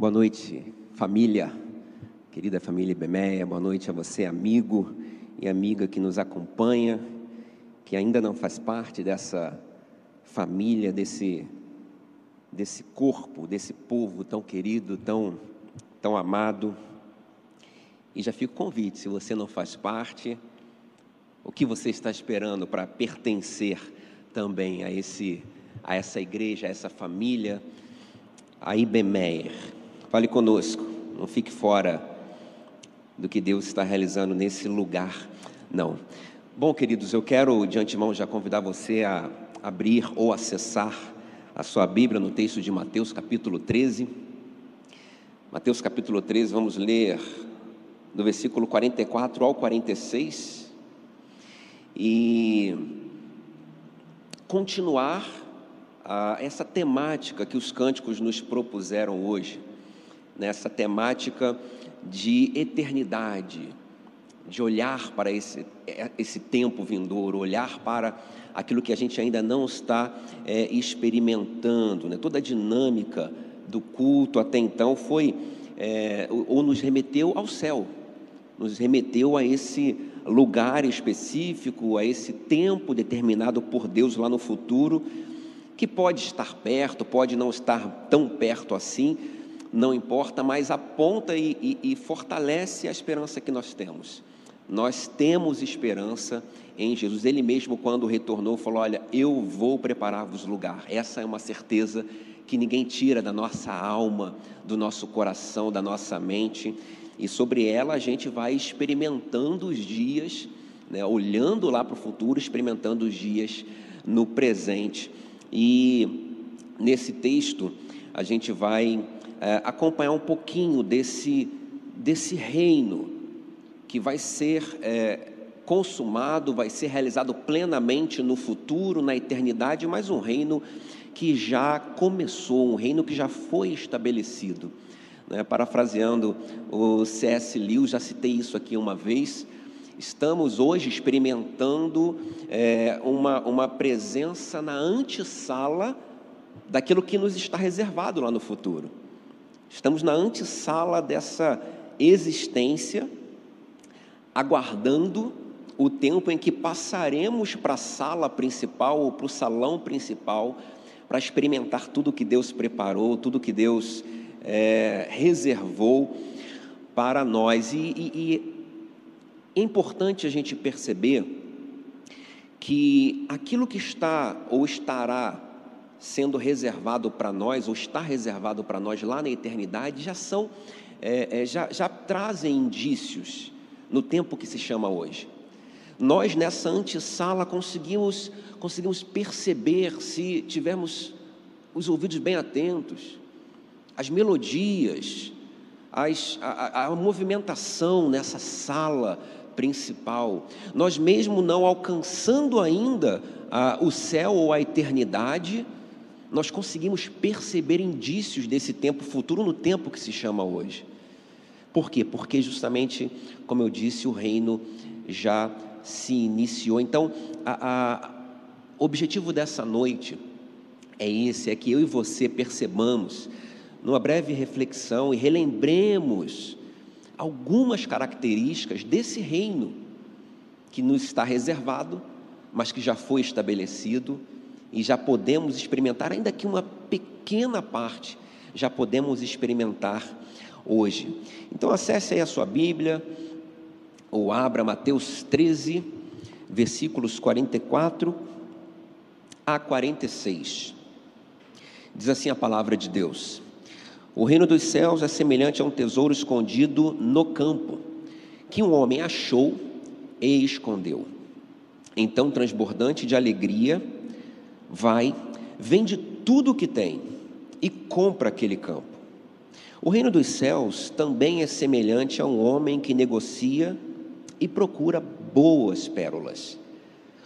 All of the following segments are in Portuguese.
Boa noite, família, querida família Bemeia. Boa noite a você, amigo e amiga que nos acompanha, que ainda não faz parte dessa família, desse, desse corpo, desse povo tão querido, tão, tão amado. E já fica o convite: se você não faz parte, o que você está esperando para pertencer também a, esse, a essa igreja, a essa família, a Ibemeyer? Fale conosco, não fique fora do que Deus está realizando nesse lugar, não. Bom, queridos, eu quero de antemão já convidar você a abrir ou acessar a sua Bíblia no texto de Mateus capítulo 13. Mateus capítulo 13, vamos ler do versículo 44 ao 46 e continuar a, essa temática que os cânticos nos propuseram hoje nessa temática de eternidade, de olhar para esse, esse tempo vindouro, olhar para aquilo que a gente ainda não está é, experimentando. Né? Toda a dinâmica do culto até então foi, é, ou nos remeteu ao céu, nos remeteu a esse lugar específico, a esse tempo determinado por Deus lá no futuro, que pode estar perto, pode não estar tão perto assim, não importa, mas aponta e, e, e fortalece a esperança que nós temos. Nós temos esperança em Jesus. Ele mesmo, quando retornou, falou: Olha, eu vou preparar-vos lugar. Essa é uma certeza que ninguém tira da nossa alma, do nosso coração, da nossa mente, e sobre ela a gente vai experimentando os dias, né, olhando lá para o futuro, experimentando os dias no presente. E nesse texto a gente vai é, acompanhar um pouquinho desse, desse reino que vai ser é, consumado, vai ser realizado plenamente no futuro, na eternidade, mas um reino que já começou, um reino que já foi estabelecido. Né? Parafraseando o C.S. Lewis, já citei isso aqui uma vez, estamos hoje experimentando é, uma, uma presença na antessala daquilo que nos está reservado lá no futuro. Estamos na antessala dessa existência, aguardando o tempo em que passaremos para a sala principal ou para o salão principal para experimentar tudo que Deus preparou, tudo que Deus é, reservou para nós. E, e, e é importante a gente perceber que aquilo que está ou estará sendo reservado para nós, ou está reservado para nós lá na eternidade, já são, é, é, já, já trazem indícios no tempo que se chama hoje. Nós nessa antessala conseguimos, conseguimos perceber, se tivermos os ouvidos bem atentos, as melodias, as, a, a, movimentação nessa sala principal. Nós mesmo não alcançando ainda a, o céu ou a eternidade, nós conseguimos perceber indícios desse tempo futuro no tempo que se chama hoje. Por quê? Porque justamente, como eu disse, o reino já se iniciou. Então, o objetivo dessa noite é esse: é que eu e você percebamos, numa breve reflexão, e relembremos algumas características desse reino que nos está reservado, mas que já foi estabelecido e já podemos experimentar, ainda que uma pequena parte, já podemos experimentar hoje. Então acesse aí a sua Bíblia, ou abra Mateus 13, versículos 44 a 46. Diz assim a palavra de Deus: O reino dos céus é semelhante a um tesouro escondido no campo, que um homem achou e escondeu. Então, transbordante de alegria, vai, vende tudo o que tem e compra aquele campo. O reino dos céus também é semelhante a um homem que negocia e procura boas pérolas.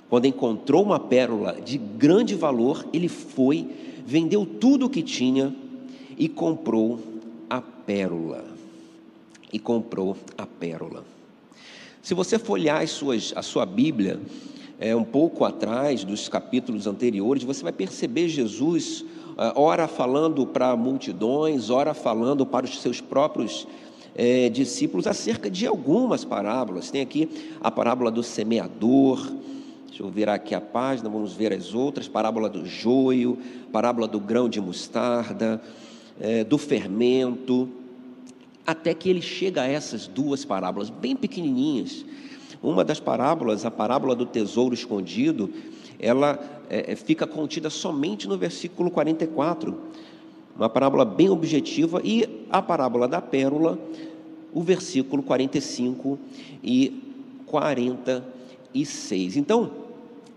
Quando encontrou uma pérola de grande valor, ele foi, vendeu tudo o que tinha e comprou a pérola. E comprou a pérola. Se você folhear as suas, a sua Bíblia, é, um pouco atrás dos capítulos anteriores, você vai perceber Jesus ah, ora falando para multidões, ora falando para os seus próprios é, discípulos acerca de algumas parábolas. Tem aqui a parábola do semeador, deixa eu virar aqui a página, vamos ver as outras: parábola do joio, parábola do grão de mostarda, é, do fermento, até que ele chega a essas duas parábolas, bem pequenininhas. Uma das parábolas, a parábola do tesouro escondido, ela é, fica contida somente no versículo 44 uma parábola bem objetiva, e a parábola da pérola, o versículo 45 e 46. Então,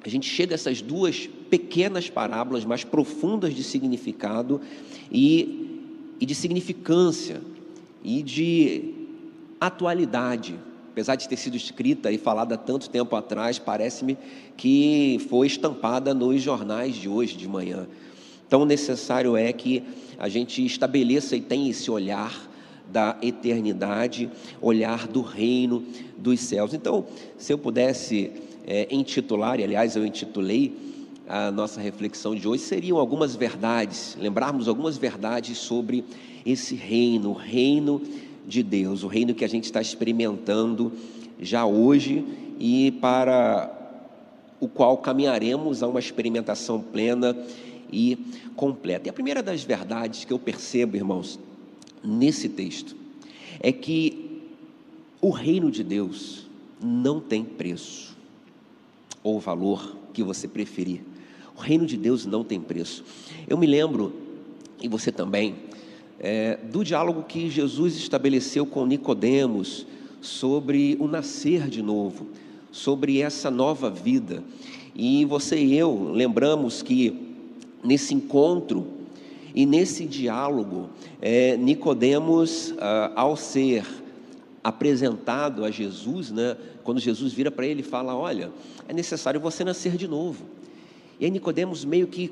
a gente chega a essas duas pequenas parábolas mais profundas de significado e, e de significância e de atualidade. Apesar de ter sido escrita e falada tanto tempo atrás, parece-me que foi estampada nos jornais de hoje de manhã. Tão necessário é que a gente estabeleça e tenha esse olhar da eternidade, olhar do reino dos céus. Então, se eu pudesse é, intitular, e aliás eu intitulei a nossa reflexão de hoje, seriam algumas verdades, lembrarmos algumas verdades sobre esse reino, o reino de Deus, o reino que a gente está experimentando já hoje e para o qual caminharemos a uma experimentação plena e completa. E a primeira das verdades que eu percebo, irmãos, nesse texto, é que o reino de Deus não tem preço, ou valor que você preferir. O reino de Deus não tem preço. Eu me lembro, e você também, é, do diálogo que Jesus estabeleceu com Nicodemos sobre o nascer de novo, sobre essa nova vida. E você e eu lembramos que nesse encontro e nesse diálogo, é, Nicodemos, ah, ao ser apresentado a Jesus, né, quando Jesus vira para ele e fala: Olha, é necessário você nascer de novo. E aí Nicodemos meio que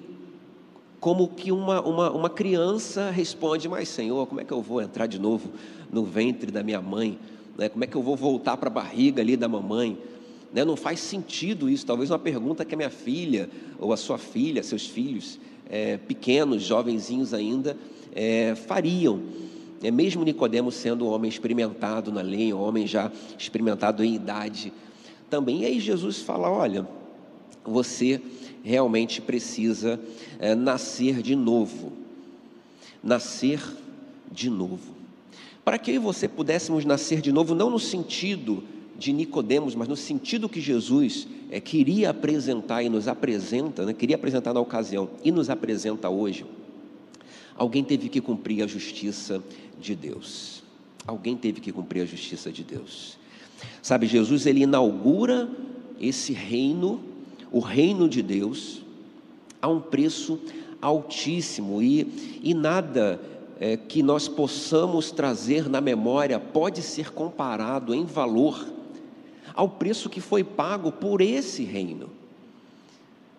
como que uma, uma, uma criança responde: Mas Senhor, como é que eu vou entrar de novo no ventre da minha mãe? Né? Como é que eu vou voltar para a barriga ali da mamãe? Né? Não faz sentido isso. Talvez uma pergunta que a minha filha, ou a sua filha, seus filhos, é, pequenos, jovenzinhos ainda, é, fariam. É, mesmo Nicodemos sendo um homem experimentado na lei, um homem já experimentado em idade também. E aí Jesus fala: olha, você realmente precisa é, nascer de novo. Nascer de novo. Para que você pudéssemos nascer de novo, não no sentido de Nicodemos, mas no sentido que Jesus é, queria apresentar e nos apresenta, né, queria apresentar na ocasião e nos apresenta hoje, alguém teve que cumprir a justiça de Deus. Alguém teve que cumprir a justiça de Deus. Sabe, Jesus ele inaugura esse reino, o reino de Deus, a um preço altíssimo e, e nada é, que nós possamos trazer na memória pode ser comparado em valor ao preço que foi pago por esse reino.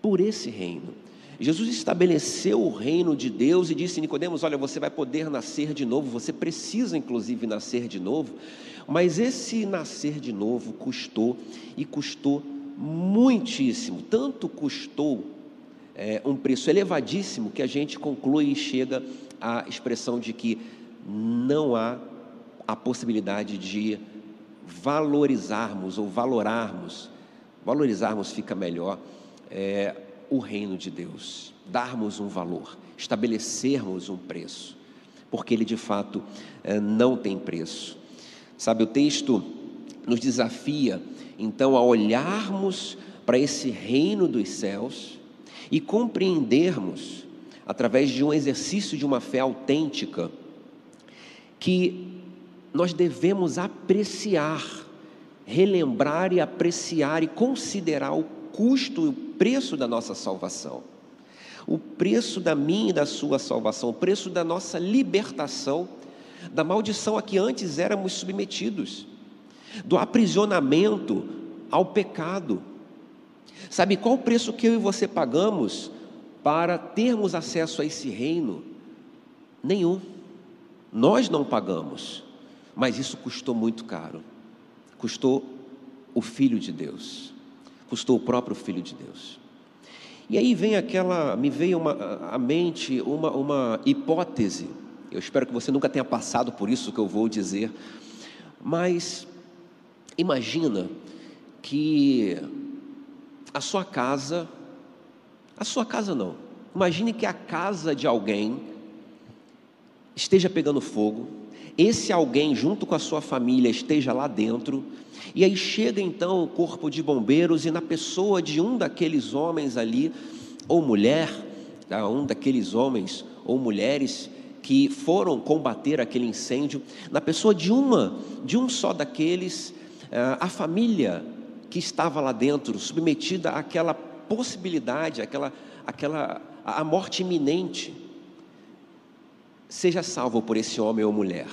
Por esse reino. Jesus estabeleceu o reino de Deus e disse Nicodemos: "Olha, você vai poder nascer de novo, você precisa inclusive nascer de novo". Mas esse nascer de novo custou e custou muitíssimo, tanto custou é, um preço elevadíssimo que a gente conclui e chega à expressão de que não há a possibilidade de valorizarmos ou valorarmos, valorizarmos fica melhor, é, o reino de Deus, darmos um valor, estabelecermos um preço, porque ele de fato é, não tem preço. Sabe, o texto nos desafia então a olharmos para esse reino dos céus e compreendermos, através de um exercício de uma fé autêntica, que nós devemos apreciar, relembrar e apreciar e considerar o custo e o preço da nossa salvação, o preço da minha e da sua salvação, o preço da nossa libertação da maldição a que antes éramos submetidos, do aprisionamento ao pecado. Sabe qual o preço que eu e você pagamos para termos acesso a esse reino? Nenhum. Nós não pagamos. Mas isso custou muito caro. Custou o Filho de Deus. Custou o próprio Filho de Deus. E aí vem aquela, me veio uma, à mente uma, uma hipótese. Eu espero que você nunca tenha passado por isso que eu vou dizer, mas imagina que a sua casa, a sua casa não, imagine que a casa de alguém esteja pegando fogo, esse alguém, junto com a sua família, esteja lá dentro, e aí chega então o corpo de bombeiros, e na pessoa de um daqueles homens ali, ou mulher, tá, um daqueles homens ou mulheres que foram combater aquele incêndio, na pessoa de uma, de um só daqueles, a família que estava lá dentro, submetida àquela possibilidade, àquela, àquela a morte iminente, seja salvo por esse homem ou mulher.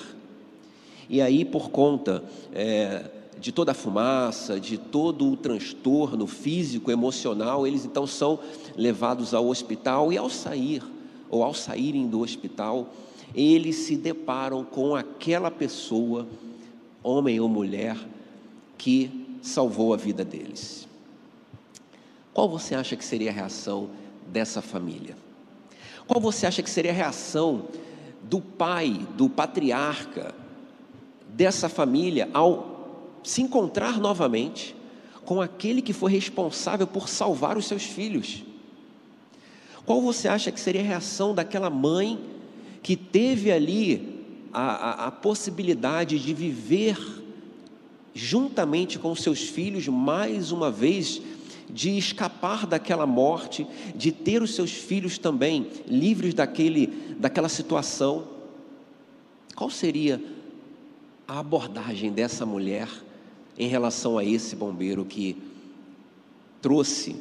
E aí, por conta é, de toda a fumaça, de todo o transtorno físico, emocional, eles então são levados ao hospital e ao sair, ou ao saírem do hospital, eles se deparam com aquela pessoa, homem ou mulher, que salvou a vida deles. Qual você acha que seria a reação dessa família? Qual você acha que seria a reação do pai, do patriarca dessa família ao se encontrar novamente com aquele que foi responsável por salvar os seus filhos? Qual você acha que seria a reação daquela mãe que teve ali a, a, a possibilidade de viver juntamente com seus filhos, mais uma vez, de escapar daquela morte, de ter os seus filhos também livres daquele, daquela situação. Qual seria a abordagem dessa mulher em relação a esse bombeiro que trouxe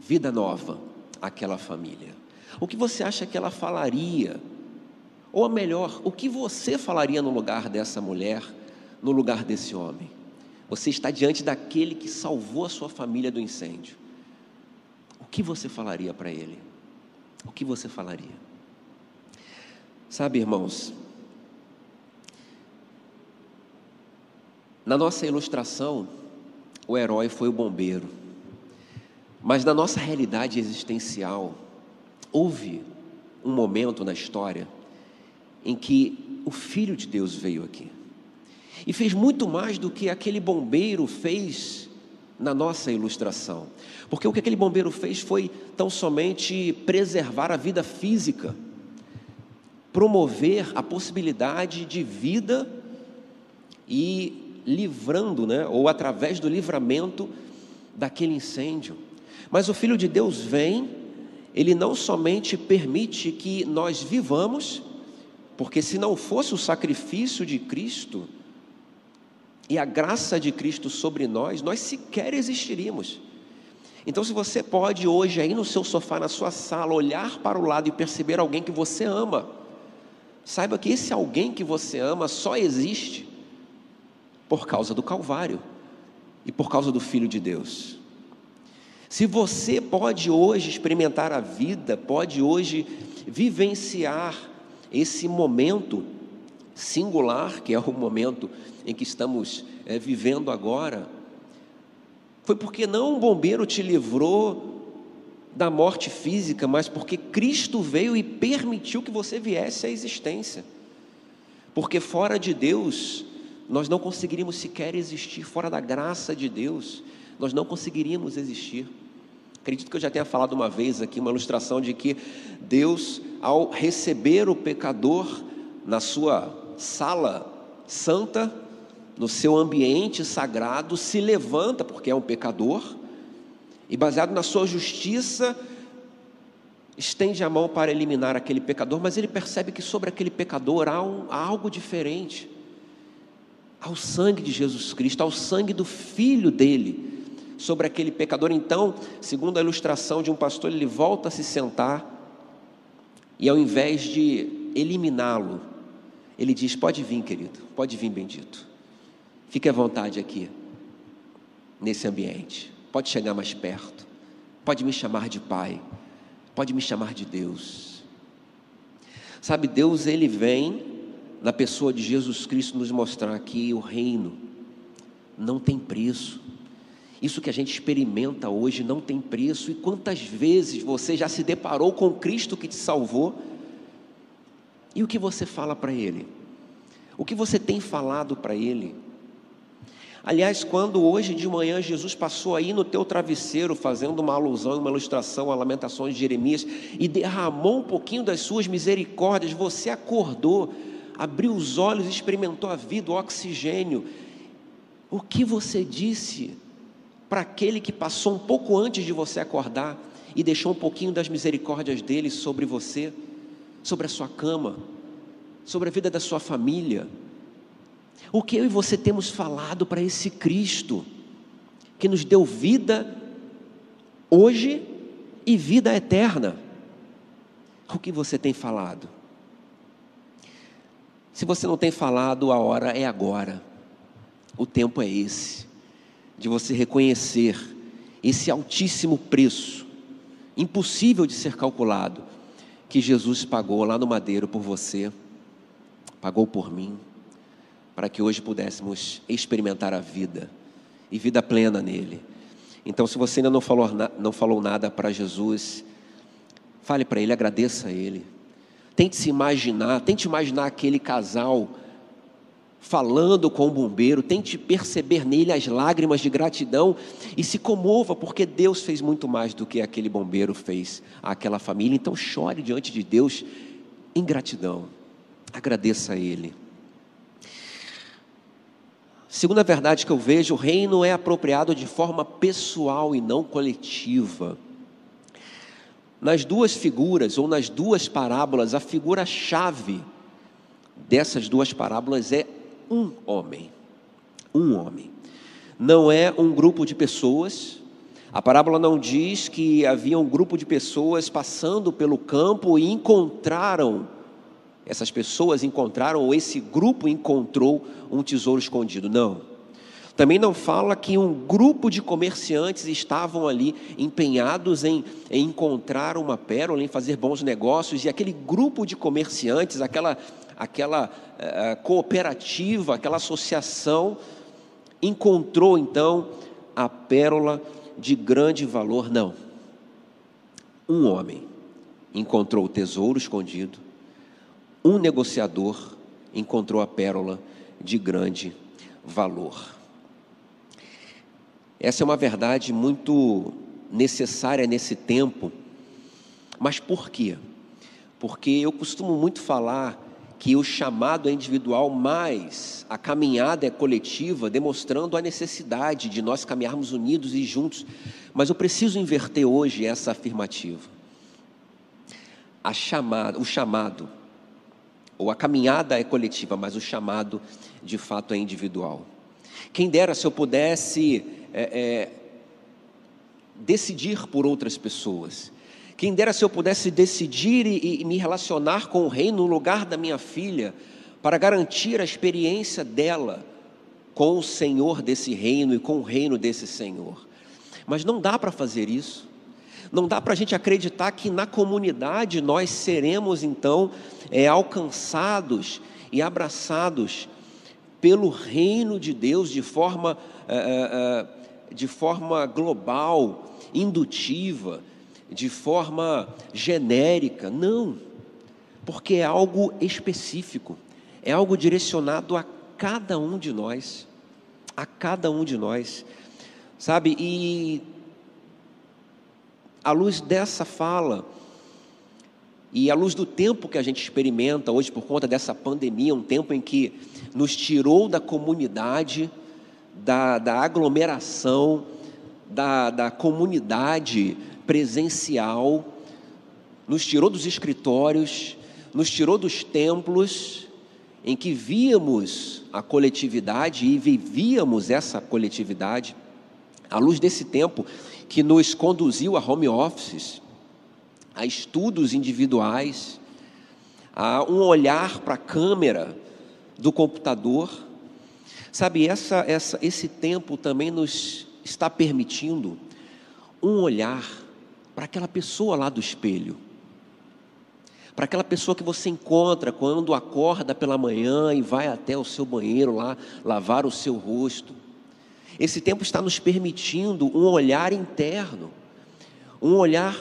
vida nova àquela família? O que você acha que ela falaria? Ou melhor, o que você falaria no lugar dessa mulher, no lugar desse homem? Você está diante daquele que salvou a sua família do incêndio. O que você falaria para ele? O que você falaria? Sabe, irmãos, na nossa ilustração, o herói foi o bombeiro, mas na nossa realidade existencial, houve um momento na história em que o Filho de Deus veio aqui e fez muito mais do que aquele bombeiro fez na nossa ilustração. Porque o que aquele bombeiro fez foi tão somente preservar a vida física, promover a possibilidade de vida e livrando, né, ou através do livramento daquele incêndio. Mas o Filho de Deus vem, ele não somente permite que nós vivamos, porque se não fosse o sacrifício de Cristo, e a graça de Cristo sobre nós, nós sequer existiríamos. Então, se você pode hoje, aí no seu sofá, na sua sala, olhar para o lado e perceber alguém que você ama, saiba que esse alguém que você ama só existe por causa do Calvário e por causa do Filho de Deus. Se você pode hoje experimentar a vida, pode hoje vivenciar esse momento singular, que é o momento em que estamos é, vivendo agora, foi porque não um bombeiro te livrou da morte física, mas porque Cristo veio e permitiu que você viesse à existência. Porque fora de Deus, nós não conseguiríamos sequer existir, fora da graça de Deus, nós não conseguiríamos existir. Acredito que eu já tenha falado uma vez aqui, uma ilustração de que Deus, ao receber o pecador na sua sala santa, no seu ambiente sagrado, se levanta, porque é um pecador, e baseado na sua justiça, estende a mão para eliminar aquele pecador, mas ele percebe que sobre aquele pecador há, um, há algo diferente. Há o sangue de Jesus Cristo, há o sangue do Filho dele sobre aquele pecador. Então, segundo a ilustração de um pastor, ele volta a se sentar e ao invés de eliminá-lo, ele diz: Pode vir, querido, pode vir, bendito. Fique à vontade aqui, nesse ambiente. Pode chegar mais perto. Pode me chamar de Pai. Pode me chamar de Deus. Sabe, Deus, Ele vem na pessoa de Jesus Cristo nos mostrar que o reino não tem preço Isso que a gente experimenta hoje não tem preço. E quantas vezes você já se deparou com Cristo que te salvou? E o que você fala para Ele? O que você tem falado para Ele? Aliás, quando hoje de manhã Jesus passou aí no teu travesseiro, fazendo uma alusão, uma ilustração a Lamentações de Jeremias, e derramou um pouquinho das suas misericórdias, você acordou, abriu os olhos, experimentou a vida, o oxigênio. O que você disse para aquele que passou um pouco antes de você acordar e deixou um pouquinho das misericórdias dele sobre você, sobre a sua cama, sobre a vida da sua família? O que eu e você temos falado para esse Cristo que nos deu vida hoje e vida eterna? O que você tem falado? Se você não tem falado, a hora é agora. O tempo é esse de você reconhecer esse altíssimo preço, impossível de ser calculado, que Jesus pagou lá no madeiro por você, pagou por mim para que hoje pudéssemos experimentar a vida e vida plena nele. Então, se você ainda não falou, não falou nada para Jesus, fale para ele, agradeça a ele. Tente se imaginar, tente imaginar aquele casal falando com o bombeiro, tente perceber nele as lágrimas de gratidão e se comova, porque Deus fez muito mais do que aquele bombeiro fez àquela família. Então, chore diante de Deus em gratidão, agradeça a Ele. Segunda verdade que eu vejo, o reino é apropriado de forma pessoal e não coletiva. Nas duas figuras, ou nas duas parábolas, a figura-chave dessas duas parábolas é um homem. Um homem. Não é um grupo de pessoas. A parábola não diz que havia um grupo de pessoas passando pelo campo e encontraram essas pessoas encontraram, ou esse grupo encontrou um tesouro escondido. Não. Também não fala que um grupo de comerciantes estavam ali empenhados em, em, encontrar uma pérola, em fazer bons negócios, e aquele grupo de comerciantes, aquela, aquela uh, cooperativa, aquela associação, encontrou então a pérola de grande valor. Não. Um homem encontrou o tesouro escondido, um negociador encontrou a pérola de grande valor. Essa é uma verdade muito necessária nesse tempo. Mas por quê? Porque eu costumo muito falar que o chamado é individual, mas a caminhada é coletiva, demonstrando a necessidade de nós caminharmos unidos e juntos. Mas eu preciso inverter hoje essa afirmativa. A chamada, o chamado ou a caminhada é coletiva, mas o chamado de fato é individual. Quem dera se eu pudesse é, é, decidir por outras pessoas. Quem dera se eu pudesse decidir e, e me relacionar com o reino no lugar da minha filha, para garantir a experiência dela com o Senhor desse reino e com o reino desse Senhor. Mas não dá para fazer isso. Não dá para a gente acreditar que na comunidade nós seremos então é, alcançados e abraçados pelo reino de Deus de forma, é, é, de forma global, indutiva, de forma genérica. Não, porque é algo específico, é algo direcionado a cada um de nós, a cada um de nós, sabe? E à luz dessa fala, e à luz do tempo que a gente experimenta hoje por conta dessa pandemia, um tempo em que nos tirou da comunidade, da, da aglomeração, da, da comunidade presencial, nos tirou dos escritórios, nos tirou dos templos, em que víamos a coletividade e vivíamos essa coletividade. À luz desse tempo, que nos conduziu a home offices, a estudos individuais, a um olhar para a câmera do computador. Sabe, essa, essa, esse tempo também nos está permitindo um olhar para aquela pessoa lá do espelho, para aquela pessoa que você encontra quando acorda pela manhã e vai até o seu banheiro lá lavar o seu rosto Esse tempo está nos permitindo um olhar interno, um olhar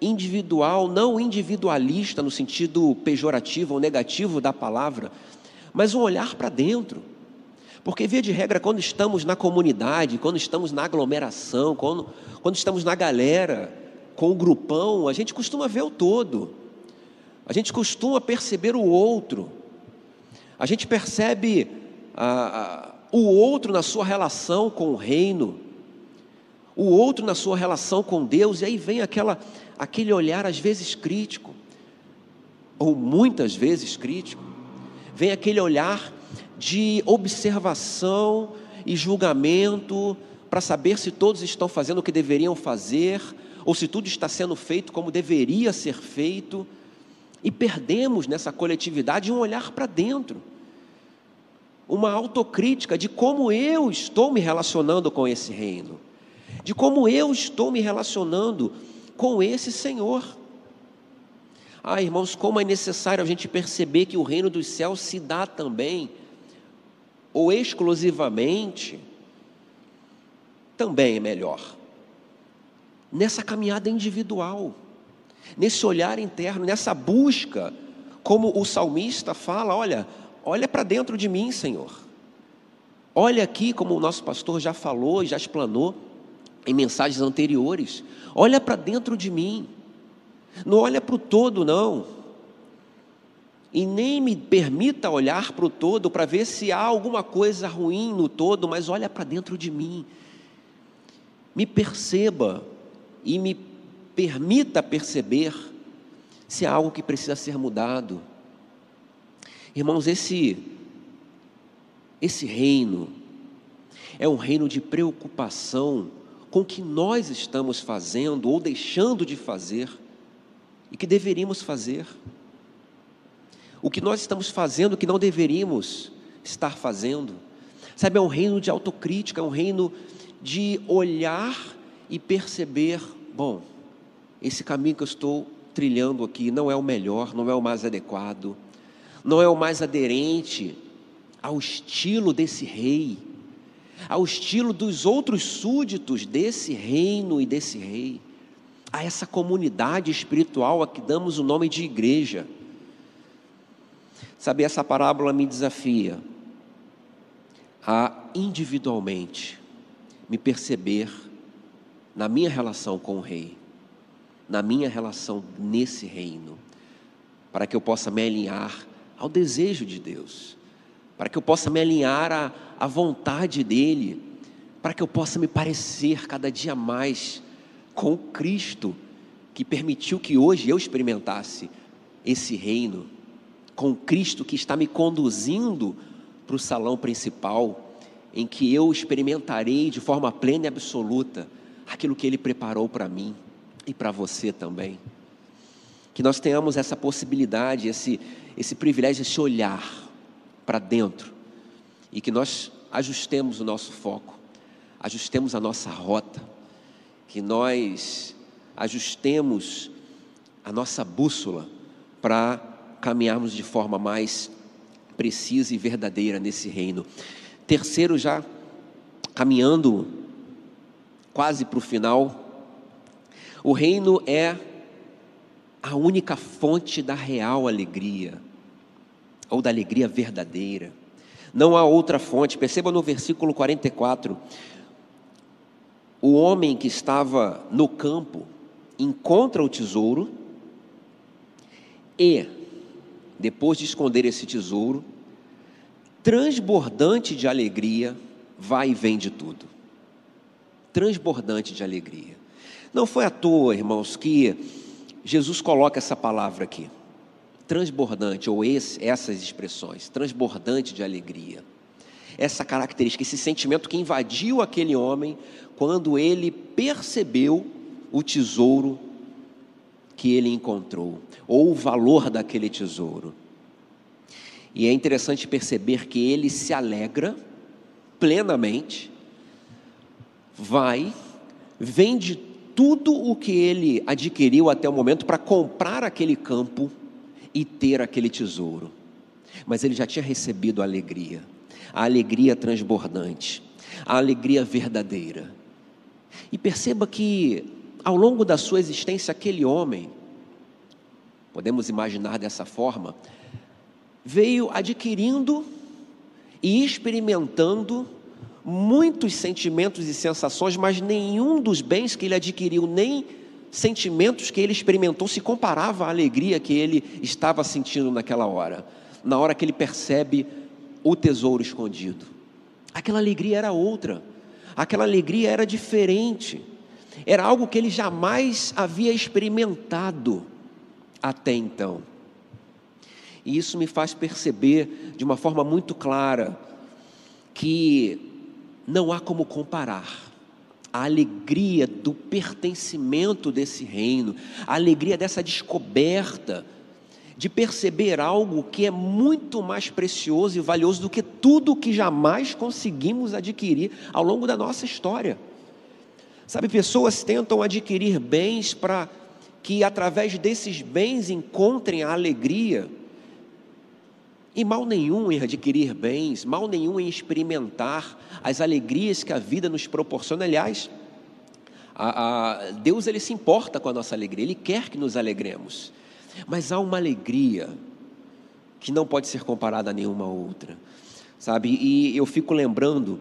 individual, não individualista no sentido pejorativo ou negativo da palavra, mas um olhar para dentro. Porque, via de regra, quando estamos na comunidade, quando estamos na aglomeração, quando, quando estamos na galera, com o grupão, a gente costuma ver o todo, a gente costuma perceber o outro, a gente percebe a, a, o outro na sua relação com o reino, o outro na sua relação com Deus, e aí vem aquela, aquele olhar às vezes crítico, ou muitas vezes crítico, vem aquele olhar de observação e julgamento para saber se todos estão fazendo o que deveriam fazer, ou se tudo está sendo feito como deveria ser feito, e perdemos nessa coletividade um olhar para dentro, uma autocrítica de como eu estou me relacionando com esse reino, de como eu estou me relacionando com esse Senhor. Ah, irmãos, como é necessário a gente perceber que o reino dos céus se dá também, ou exclusivamente, também é melhor. Nessa caminhada individual, nesse olhar interno, nessa busca, como o salmista fala: olha, olha para dentro de mim, Senhor. Olha aqui, como o nosso pastor já falou já explanou em mensagens anteriores. Olha para dentro de mim. Não olha para o todo, não. E nem me permita olhar para o todo para ver se há alguma coisa ruim no todo, mas olha para dentro de mim. Me perceba e me permita perceber se há algo que precisa ser mudado. Irmãos, esse esse reino é um reino de preocupação com o que nós estamos fazendo ou deixando de fazer e que deveríamos fazer. O que nós estamos fazendo que não deveríamos estar fazendo. Sabe, é um reino de autocrítica, é um reino de olhar e perceber, bom, esse caminho que eu estou trilhando aqui não é o melhor, não é o mais adequado, não é o mais aderente ao estilo desse rei ao estilo dos outros súditos desse reino e desse rei, a essa comunidade espiritual a que damos o nome de igreja. Sabe, essa parábola me desafia a individualmente me perceber na minha relação com o rei, na minha relação nesse reino, para que eu possa me alinhar ao desejo de Deus para que eu possa me alinhar à, à vontade dEle, para que eu possa me parecer cada dia mais com Cristo, que permitiu que hoje eu experimentasse esse reino, com Cristo que está me conduzindo para o salão principal, em que eu experimentarei de forma plena e absoluta aquilo que Ele preparou para mim e para você também. Que nós tenhamos essa possibilidade, esse, esse privilégio, esse olhar para dentro e que nós ajustemos o nosso foco, ajustemos a nossa rota, que nós ajustemos a nossa bússola para caminharmos de forma mais precisa e verdadeira nesse reino. Terceiro, já caminhando quase para o final, o reino é a única fonte da real alegria ou da alegria verdadeira. Não há outra fonte. Perceba no versículo 44. O homem que estava no campo encontra o tesouro e, depois de esconder esse tesouro, transbordante de alegria, vai e vende tudo. Transbordante de alegria. Não foi à toa, irmãos, que Jesus coloca essa palavra aqui transbordante, ou esse, essas expressões, transbordante de alegria. Essa característica, esse sentimento que invadiu aquele homem quando ele percebeu o tesouro que ele encontrou, ou o valor daquele tesouro. E é interessante perceber que ele se alegra plenamente, vai, vende tudo o que ele adquiriu até o momento para comprar aquele campo e ter aquele tesouro. Mas ele já tinha recebido a alegria, a alegria transbordante. a alegria verdadeira. E perceba que, ao longo da sua existência, aquele homem, podemos imaginar dessa forma, veio adquirindo e experimentando muitos sentimentos e sensações, mas nenhum dos bens que ele adquiriu, nem sentimentos que ele experimentou, se comparava à alegria que ele estava sentindo naquela hora, na hora que ele percebe o tesouro escondido. Aquela alegria era outra, aquela alegria era diferente, era algo que ele jamais havia experimentado até então. E isso me faz perceber de uma forma muito clara que não há como comparar a alegria do pertencimento desse reino, a alegria dessa descoberta, de perceber algo que é muito mais precioso e valioso do que tudo que jamais conseguimos adquirir ao longo da nossa história. Sabe, pessoas tentam adquirir bens para que através desses bens encontrem a alegria e mal nenhum em adquirir bens, mal nenhum em experimentar as alegrias que a vida nos proporciona. Aliás, a, a, Deus ele se importa com a nossa alegria, Ele quer que nos alegremos. Mas há uma alegria que não pode ser comparada a nenhuma outra, sabe? E eu fico lembrando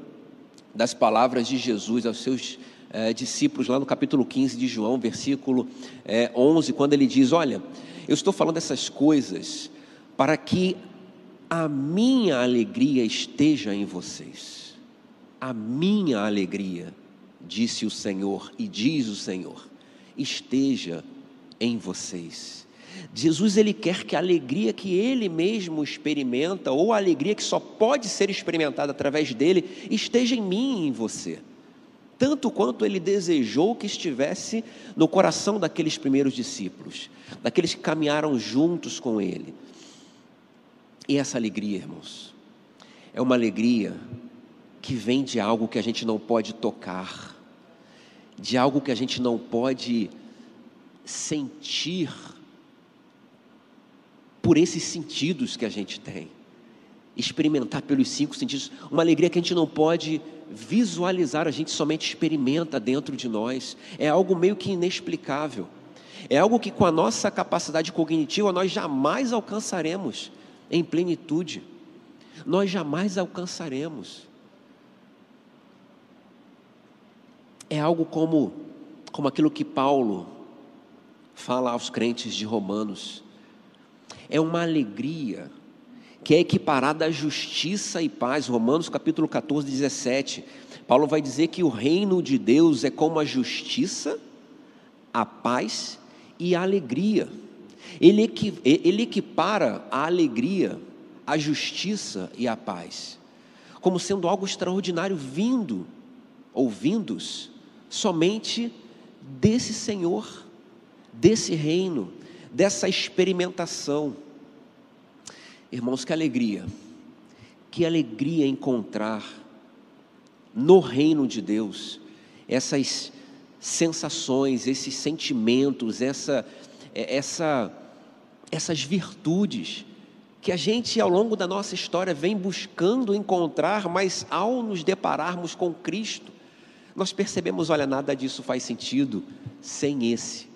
das palavras de Jesus aos seus eh, discípulos, lá no capítulo 15 de João, versículo eh, 11, quando ele diz: Olha, eu estou falando essas coisas para que a minha alegria esteja em vocês. A minha alegria, disse o Senhor, e diz o Senhor, esteja em vocês. Jesus ele quer que a alegria que ele mesmo experimenta, ou a alegria que só pode ser experimentada através dele, esteja em mim e em você. Tanto quanto ele desejou que estivesse no coração daqueles primeiros discípulos, daqueles que caminharam juntos com ele. E essa alegria, irmãos, é uma alegria que vem de algo que a gente não pode tocar, de algo que a gente não pode sentir por esses sentidos que a gente tem, experimentar pelos cinco sentidos, uma alegria que a gente não pode visualizar, a gente somente experimenta dentro de nós, é algo meio que inexplicável, é algo que com a nossa capacidade cognitiva nós jamais alcançaremos em plenitude. Nós jamais alcançaremos. É algo como, como aquilo que Paulo fala aos crentes de Romanos. É uma alegria que é equiparada à justiça e paz. Romanos capítulo 14, 17. Paulo vai dizer que o reino de Deus é como a justiça, a paz e a alegria. Ele, ele equipara a alegria, a justiça e a paz, como sendo algo extraordinário vindo, ou vindos, somente desse Senhor, desse reino, dessa experimentação. Irmãos, que alegria, que alegria encontrar no reino de Deus essas sensações, esses sentimentos, essa, essa essas virtudes que a gente ao longo da nossa história vem buscando encontrar, mas ao nos depararmos com Cristo, nós percebemos, olha, nada disso faz sentido sem esse.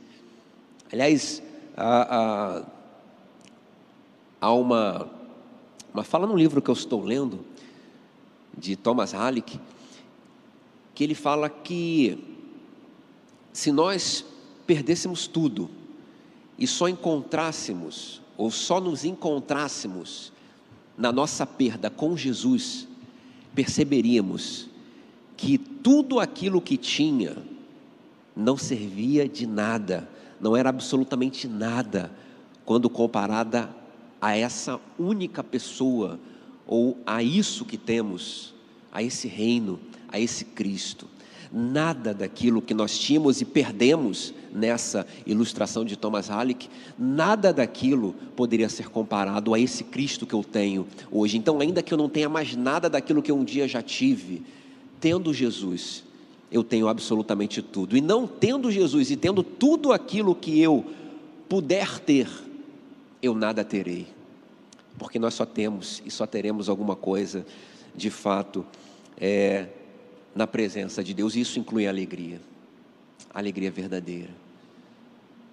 Aliás, há, há, há uma, uma fala no livro que eu estou lendo, de Thomas Halleck, que ele fala que se nós perdêssemos tudo, e só encontrássemos, ou só nos encontrássemos na nossa perda com Jesus, perceberíamos que tudo aquilo que tinha não servia de nada, não era absolutamente nada, quando comparada a essa única pessoa, ou a isso que temos, a esse reino, a esse Cristo. Nada daquilo que nós tínhamos e perdemos nessa ilustração de Thomas Halleck, nada daquilo poderia ser comparado a esse Cristo que eu tenho hoje. Então, ainda que eu não tenha mais nada daquilo que um dia já tive, tendo Jesus, eu tenho absolutamente tudo. E não tendo Jesus e tendo tudo aquilo que eu puder ter, eu nada terei. Porque nós só temos e só teremos alguma coisa, de fato, é, na presença de Deus, isso inclui alegria, alegria verdadeira.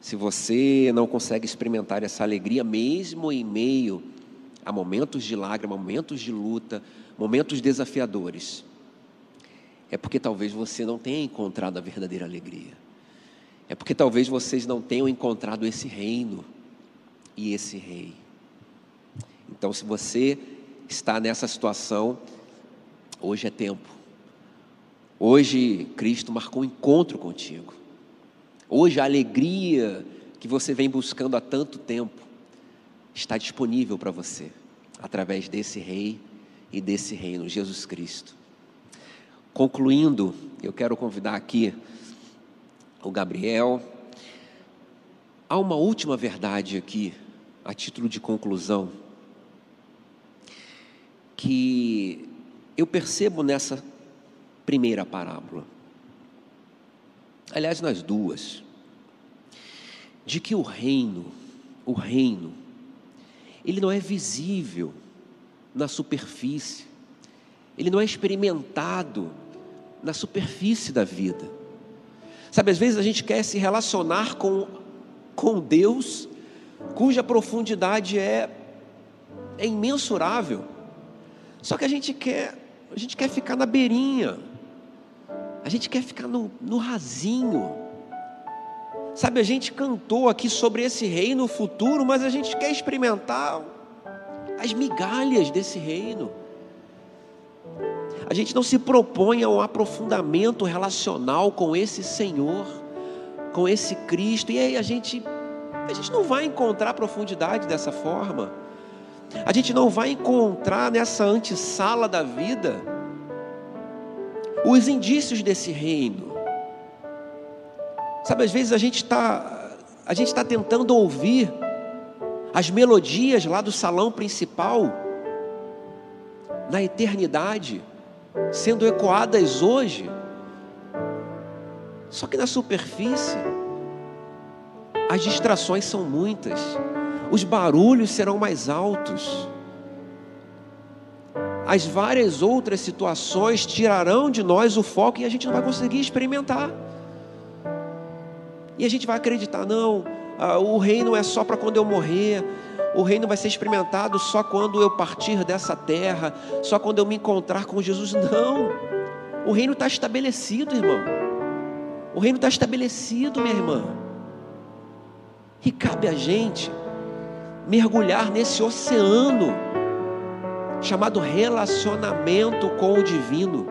Se você não consegue experimentar essa alegria, mesmo em meio a momentos de lágrima, momentos de luta, momentos desafiadores, é porque talvez você não tenha encontrado a verdadeira alegria. É porque talvez vocês não tenham encontrado esse reino e esse rei. Então, se você está nessa situação, hoje é tempo. Hoje Cristo marcou um encontro contigo. Hoje a alegria que você vem buscando há tanto tempo está disponível para você através desse rei e desse reino, Jesus Cristo. Concluindo, eu quero convidar aqui o Gabriel. Há uma última verdade aqui, a título de conclusão, que eu percebo nessa primeira parábola. Aliás, nas duas, de que o reino, o reino, ele não é visível na superfície, ele não é experimentado na superfície da vida. Sabe, às vezes a gente quer se relacionar com, com Deus, cuja profundidade é, é imensurável. Só que a gente quer, a gente quer ficar na beirinha, a gente quer ficar no, no rasinho. Sabe, a gente cantou aqui sobre esse reino futuro, mas a gente quer experimentar as migalhas desse reino. A gente não se propõe a um aprofundamento relacional com esse Senhor, com esse Cristo, e aí a gente, a gente não vai encontrar profundidade dessa forma. A gente não vai encontrar nessa antessala da vida os indícios desse reino. Sabe, às vezes a gente está a gente está tentando ouvir as melodias lá do salão principal na eternidade sendo ecoadas hoje. Só que na superfície, as distrações são muitas, os barulhos serão mais altos, as várias outras situações tirarão de nós o foco e a gente não vai conseguir experimentar. E a gente vai acreditar, não, ah, o reino é só para quando eu morrer, o reino vai ser experimentado só quando eu partir dessa terra, só quando eu me encontrar com Jesus. Não, o reino está estabelecido, irmão. O reino está estabelecido, minha irmã. E cabe a gente mergulhar nesse oceano chamado relacionamento com o divino.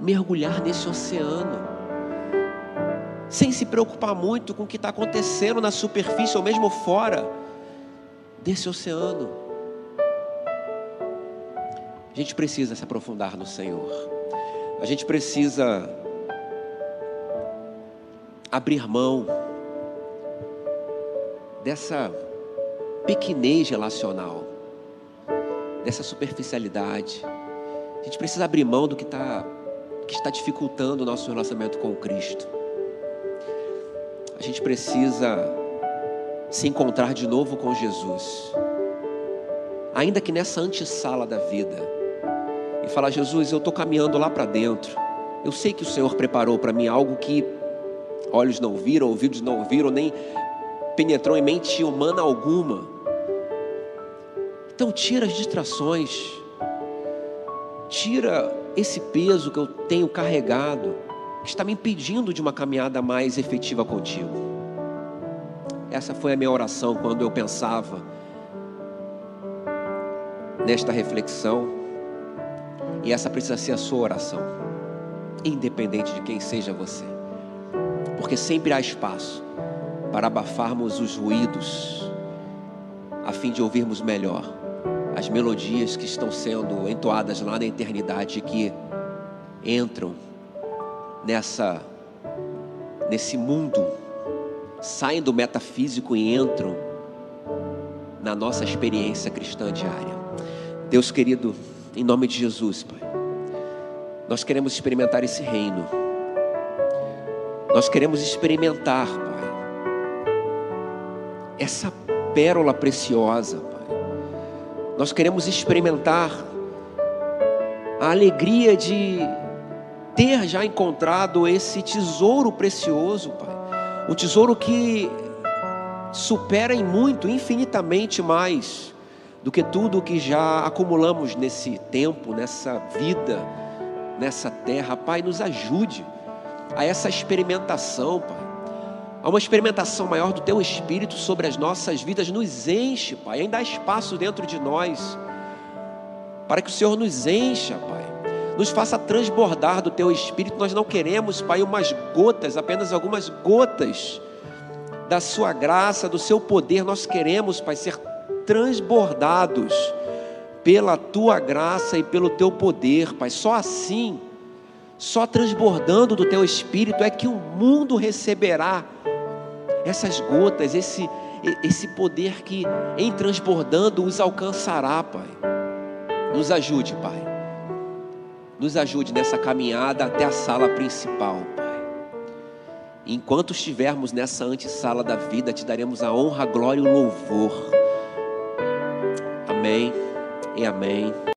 Mergulhar nesse oceano, sem se preocupar muito com o que está acontecendo na superfície ou mesmo fora desse oceano. A gente precisa se aprofundar no Senhor. A gente precisa abrir mão dessa pequenez relacional, dessa superficialidade. A gente precisa abrir mão do que, tá, que está dificultando o nosso relacionamento com Cristo. A gente precisa se encontrar de novo com Jesus, ainda que nessa antessala da vida, e falar: Jesus, eu estou caminhando lá para dentro, eu sei que o Senhor preparou para mim algo que olhos não viram, ouvidos não ouviram, nem penetrou em mente humana alguma. Então, tira as distrações, tira esse peso que eu tenho carregado, que está me impedindo de uma caminhada mais efetiva contigo. Essa foi a minha oração quando eu pensava nesta reflexão. E essa precisa ser a sua oração, independente de quem seja você, porque sempre há espaço para abafarmos os ruídos, a fim de ouvirmos melhor as melodias que estão sendo entoadas lá na eternidade que entram nessa nesse mundo saem do metafísico e entram na nossa experiência cristã diária. Deus querido, em nome de Jesus, Pai, nós queremos experimentar esse reino. Nós queremos experimentar, Pai, essa pérola preciosa, Pai. Nós queremos experimentar a alegria de ter já encontrado esse tesouro precioso, Pai. Um tesouro que supera em muito, infinitamente mais do que tudo que já acumulamos nesse tempo, nessa vida, nessa terra. Pai, nos ajude a essa experimentação, Pai. A uma experimentação maior do Teu Espírito sobre as nossas vidas. Nos enche, Pai. Ainda há espaço dentro de nós para que o Senhor nos encha, Pai. Nos faça transbordar do Teu Espírito. Nós não queremos, Pai, umas gotas, apenas algumas gotas da Sua graça, do Seu poder. Nós queremos, Pai, ser transbordados pela Tua graça e pelo Teu poder, Pai. Só assim, só transbordando do Teu Espírito é que o mundo receberá essas gotas, esse, esse poder que em transbordando os alcançará, Pai. Nos ajude, Pai. Nos ajude nessa caminhada até a sala principal, Pai. Enquanto estivermos nessa antessala da vida, te daremos a honra, a glória e o louvor. Amém e amém.